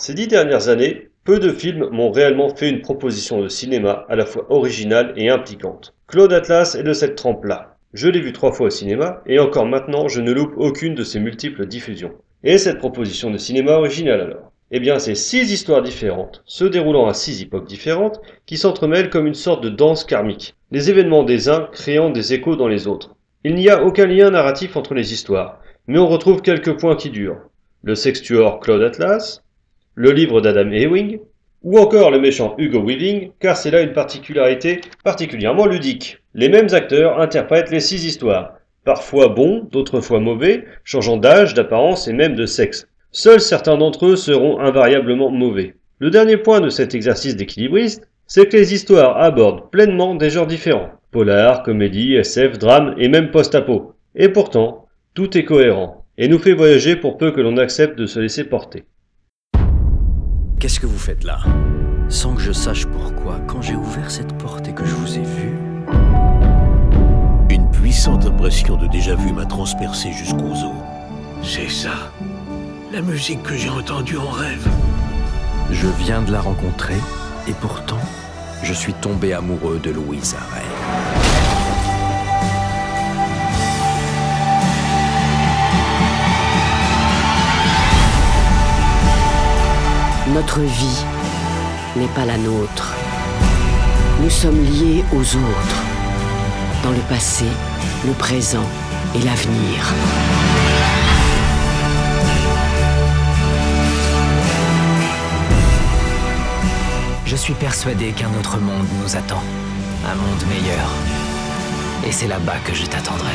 Ces dix dernières années, peu de films m'ont réellement fait une proposition de cinéma à la fois originale et impliquante. Claude Atlas est de cette trempe-là. Je l'ai vu trois fois au cinéma, et encore maintenant je ne loupe aucune de ses multiples diffusions. Et cette proposition de cinéma originale alors? Eh bien c'est six histoires différentes, se déroulant à six époques différentes, qui s'entremêlent comme une sorte de danse karmique, les événements des uns créant des échos dans les autres. Il n'y a aucun lien narratif entre les histoires, mais on retrouve quelques points qui durent. Le sextuor Claude Atlas, le livre d'Adam Ewing, ou encore le méchant Hugo Weaving, car c'est là une particularité particulièrement ludique. Les mêmes acteurs interprètent les six histoires, parfois bons, d'autres fois mauvais, changeant d'âge, d'apparence et même de sexe. Seuls certains d'entre eux seront invariablement mauvais. Le dernier point de cet exercice d'équilibriste, c'est que les histoires abordent pleinement des genres différents. Polar, comédie, SF, drame et même post-apo. Et pourtant, tout est cohérent, et nous fait voyager pour peu que l'on accepte de se laisser porter. Qu'est-ce que vous faites là Sans que je sache pourquoi, quand j'ai ouvert cette porte et que je vous ai vu... Une puissante impression de déjà-vu m'a transpercé jusqu'aux os. C'est ça. La musique que j'ai entendue en rêve. Je viens de la rencontrer, et pourtant, je suis tombé amoureux de Louise Arrey. Notre vie n'est pas la nôtre. Nous sommes liés aux autres, dans le passé, le présent et l'avenir. Je suis persuadé qu'un autre monde nous attend. Un monde meilleur. Et c'est là-bas que je t'attendrai.